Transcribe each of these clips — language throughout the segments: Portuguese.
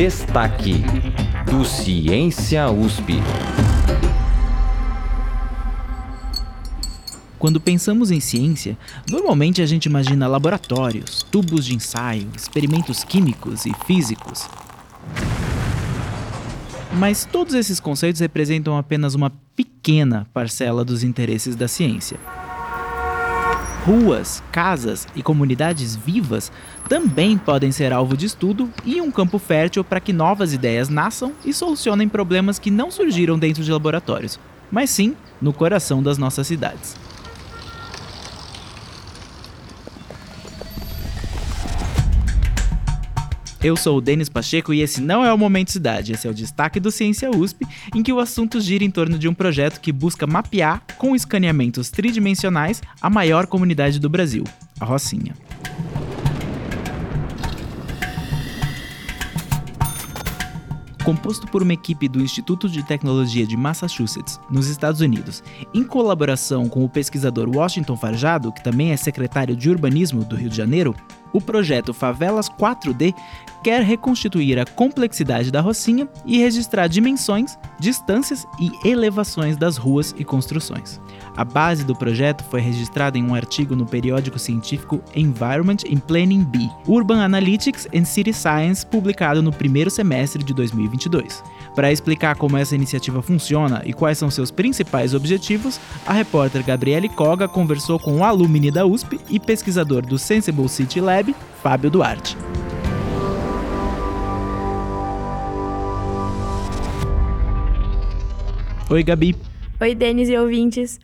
Destaque do Ciência USP. Quando pensamos em ciência, normalmente a gente imagina laboratórios, tubos de ensaio, experimentos químicos e físicos. Mas todos esses conceitos representam apenas uma pequena parcela dos interesses da ciência. Ruas, casas e comunidades vivas também podem ser alvo de estudo e um campo fértil para que novas ideias nasçam e solucionem problemas que não surgiram dentro de laboratórios, mas sim no coração das nossas cidades. Eu sou o Denis Pacheco e esse não é o Momento Cidade, esse é o destaque do Ciência USP, em que o assunto gira em torno de um projeto que busca mapear, com escaneamentos tridimensionais, a maior comunidade do Brasil, a Rocinha. composto por uma equipe do Instituto de Tecnologia de Massachusetts, nos Estados Unidos, em colaboração com o pesquisador Washington Farjado, que também é secretário de Urbanismo do Rio de Janeiro, o projeto Favelas 4D quer reconstituir a complexidade da Rocinha e registrar dimensões, distâncias e elevações das ruas e construções. A base do projeto foi registrada em um artigo no periódico científico Environment and Planning B, Urban Analytics and City Science, publicado no primeiro semestre de 2022. Para explicar como essa iniciativa funciona e quais são seus principais objetivos, a repórter Gabriele Koga conversou com o alumni da USP e pesquisador do Sensible City Lab, Fábio Duarte. Oi, Gabi. Oi, Denis e ouvintes.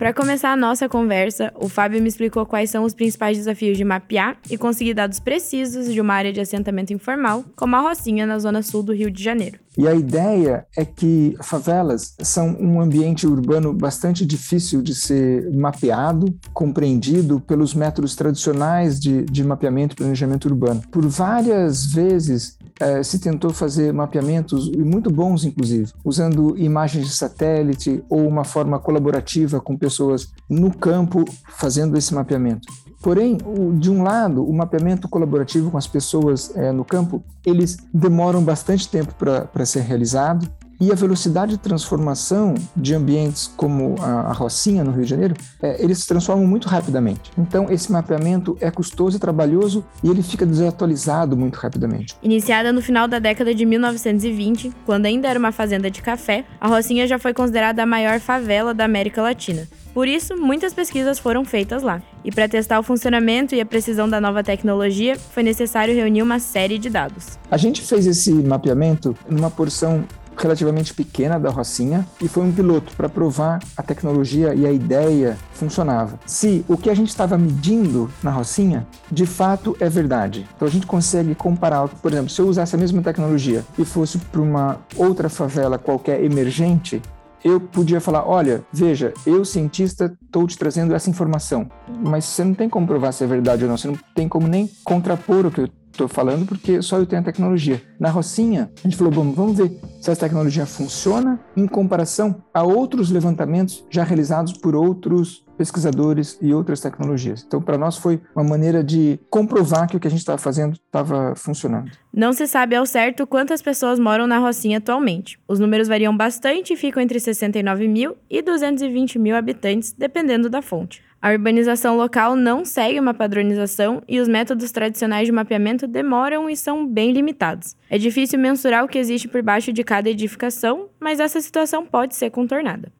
Para começar a nossa conversa, o Fábio me explicou quais são os principais desafios de mapear e conseguir dados precisos de uma área de assentamento informal, como a Rocinha, na zona sul do Rio de Janeiro. E a ideia é que favelas são um ambiente urbano bastante difícil de ser mapeado, compreendido pelos métodos tradicionais de, de mapeamento e planejamento urbano. Por várias vezes, é, se tentou fazer mapeamentos, muito bons inclusive, usando imagens de satélite ou uma forma colaborativa com pessoas no campo fazendo esse mapeamento. Porém, de um lado, o mapeamento colaborativo com as pessoas é, no campo, eles demoram bastante tempo para ser realizado e a velocidade de transformação de ambientes como a, a Rocinha, no Rio de Janeiro, é, eles se transformam muito rapidamente. Então, esse mapeamento é custoso e trabalhoso e ele fica desatualizado muito rapidamente. Iniciada no final da década de 1920, quando ainda era uma fazenda de café, a Rocinha já foi considerada a maior favela da América Latina. Por isso, muitas pesquisas foram feitas lá. E para testar o funcionamento e a precisão da nova tecnologia, foi necessário reunir uma série de dados. A gente fez esse mapeamento numa porção relativamente pequena da Rocinha e foi um piloto para provar a tecnologia e a ideia funcionava. Se o que a gente estava medindo na Rocinha de fato é verdade. Então a gente consegue comparar, por exemplo, se eu usasse a mesma tecnologia e fosse para uma outra favela qualquer emergente, eu podia falar: olha, veja, eu, cientista, estou te trazendo essa informação, mas você não tem como provar se é verdade ou não, você não tem como nem contrapor o que eu estou falando porque só eu tenho a tecnologia. Na Rocinha, a gente falou, bom, vamos ver se essa tecnologia funciona em comparação a outros levantamentos já realizados por outros pesquisadores e outras tecnologias. Então, para nós foi uma maneira de comprovar que o que a gente estava fazendo estava funcionando. Não se sabe ao certo quantas pessoas moram na Rocinha atualmente. Os números variam bastante e ficam entre 69 mil e 220 mil habitantes, dependendo da fonte. A urbanização local não segue uma padronização e os métodos tradicionais de mapeamento demoram e são bem limitados. É difícil mensurar o que existe por baixo de cada edificação, mas essa situação pode ser contornada.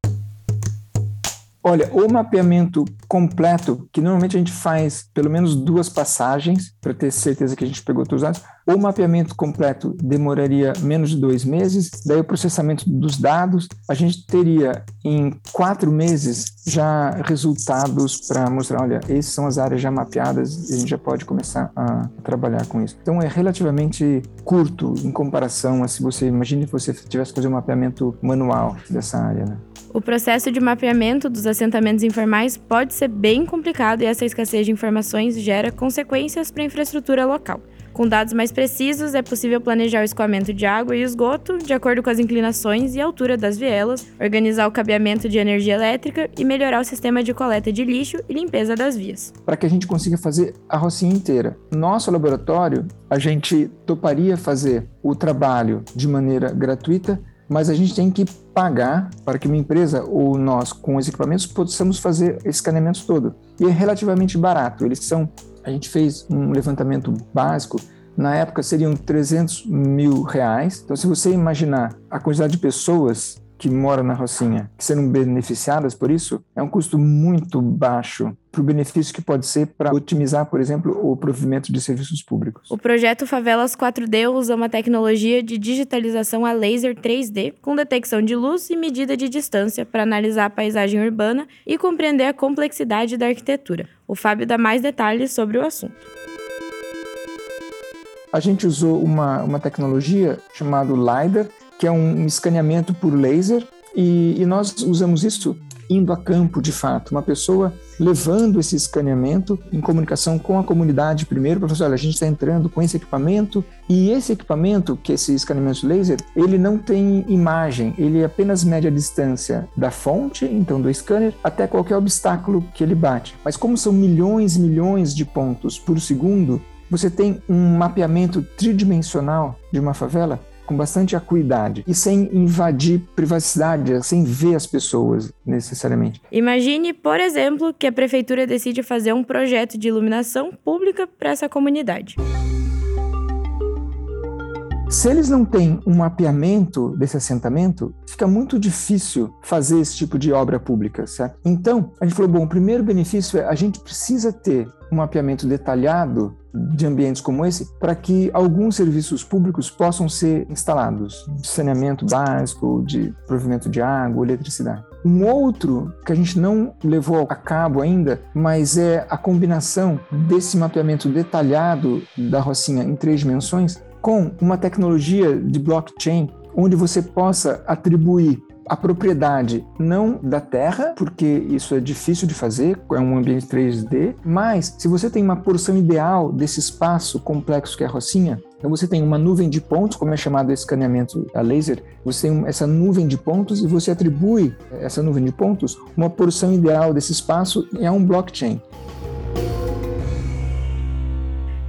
Olha, o mapeamento completo, que normalmente a gente faz pelo menos duas passagens para ter certeza que a gente pegou todos os dados, o mapeamento completo demoraria menos de dois meses, daí o processamento dos dados, a gente teria em quatro meses já resultados para mostrar, olha, essas são as áreas já mapeadas e a gente já pode começar a trabalhar com isso. Então é relativamente curto em comparação a se você, imagine se você tivesse que fazer um mapeamento manual dessa área, né? O processo de mapeamento dos assentamentos informais pode ser bem complicado e essa escassez de informações gera consequências para a infraestrutura local. Com dados mais precisos, é possível planejar o escoamento de água e esgoto de acordo com as inclinações e altura das vielas, organizar o cabeamento de energia elétrica e melhorar o sistema de coleta de lixo e limpeza das vias. Para que a gente consiga fazer a rocinha inteira. Nosso laboratório, a gente toparia fazer o trabalho de maneira gratuita mas a gente tem que pagar para que uma empresa ou nós, com os equipamentos, possamos fazer esse escaneamento todo. E é relativamente barato. Eles são. A gente fez um levantamento básico. Na época seriam 300 mil reais. Então, se você imaginar a quantidade de pessoas que moram na Rocinha, que serão beneficiadas por isso, é um custo muito baixo para o benefício que pode ser para otimizar, por exemplo, o provimento de serviços públicos. O projeto Favelas 4D usa uma tecnologia de digitalização a laser 3D com detecção de luz e medida de distância para analisar a paisagem urbana e compreender a complexidade da arquitetura. O Fábio dá mais detalhes sobre o assunto. A gente usou uma, uma tecnologia chamada LiDAR, que é um escaneamento por laser, e, e nós usamos isso indo a campo de fato, uma pessoa levando esse escaneamento em comunicação com a comunidade primeiro, falar, olha, a gente está entrando com esse equipamento e esse equipamento, que é esse escaneamento laser, ele não tem imagem, ele apenas mede a distância da fonte, então do scanner, até qualquer obstáculo que ele bate. Mas como são milhões e milhões de pontos por segundo, você tem um mapeamento tridimensional de uma favela com bastante acuidade e sem invadir privacidade, sem ver as pessoas necessariamente. Imagine, por exemplo, que a prefeitura decide fazer um projeto de iluminação pública para essa comunidade. Se eles não têm um mapeamento desse assentamento, fica muito difícil fazer esse tipo de obra pública, certo? Então, a gente falou, bom, o primeiro benefício é a gente precisa ter um mapeamento detalhado de ambientes como esse para que alguns serviços públicos possam ser instalados, de saneamento básico, de provimento de água, eletricidade. Um outro que a gente não levou a cabo ainda, mas é a combinação desse mapeamento detalhado da Rocinha em três dimensões com uma tecnologia de blockchain onde você possa atribuir a propriedade não da terra, porque isso é difícil de fazer, é um ambiente 3D, mas se você tem uma porção ideal desse espaço complexo que é a Rocinha, então você tem uma nuvem de pontos, como é chamado esse escaneamento a laser, você tem essa nuvem de pontos e você atribui essa nuvem de pontos uma porção ideal desse espaço a um blockchain.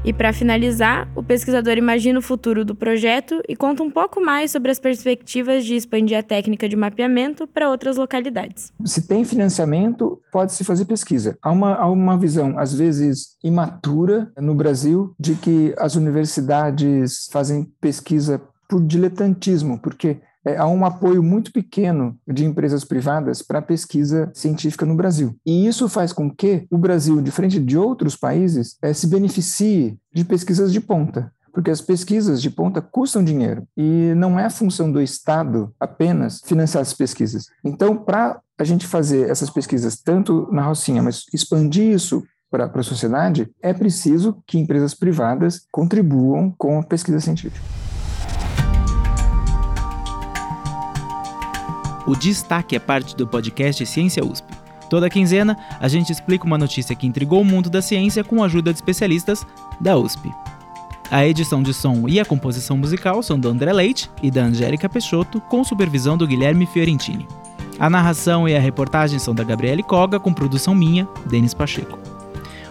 E para finalizar, o pesquisador imagina o futuro do projeto e conta um pouco mais sobre as perspectivas de expandir a técnica de mapeamento para outras localidades. Se tem financiamento, pode-se fazer pesquisa. Há uma, há uma visão, às vezes, imatura no Brasil de que as universidades fazem pesquisa por diletantismo, porque é, há um apoio muito pequeno de empresas privadas para a pesquisa científica no Brasil. E isso faz com que o Brasil, diferente de outros países, é, se beneficie de pesquisas de ponta porque as pesquisas de ponta custam dinheiro e não é função do Estado apenas financiar as pesquisas. Então, para a gente fazer essas pesquisas tanto na Rocinha, mas expandir isso para a sociedade, é preciso que empresas privadas contribuam com a pesquisa científica. O Destaque é parte do podcast Ciência USP. Toda quinzena, a gente explica uma notícia que intrigou o mundo da ciência com a ajuda de especialistas da USP. A edição de som e a composição musical são do André Leite e da Angélica Peixoto, com supervisão do Guilherme Fiorentini. A narração e a reportagem são da Gabriele Coga, com produção minha, Denis Pacheco.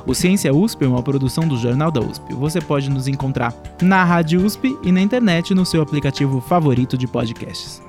O Ciência USP é uma produção do Jornal da USP. Você pode nos encontrar na Rádio USP e na internet no seu aplicativo favorito de podcasts.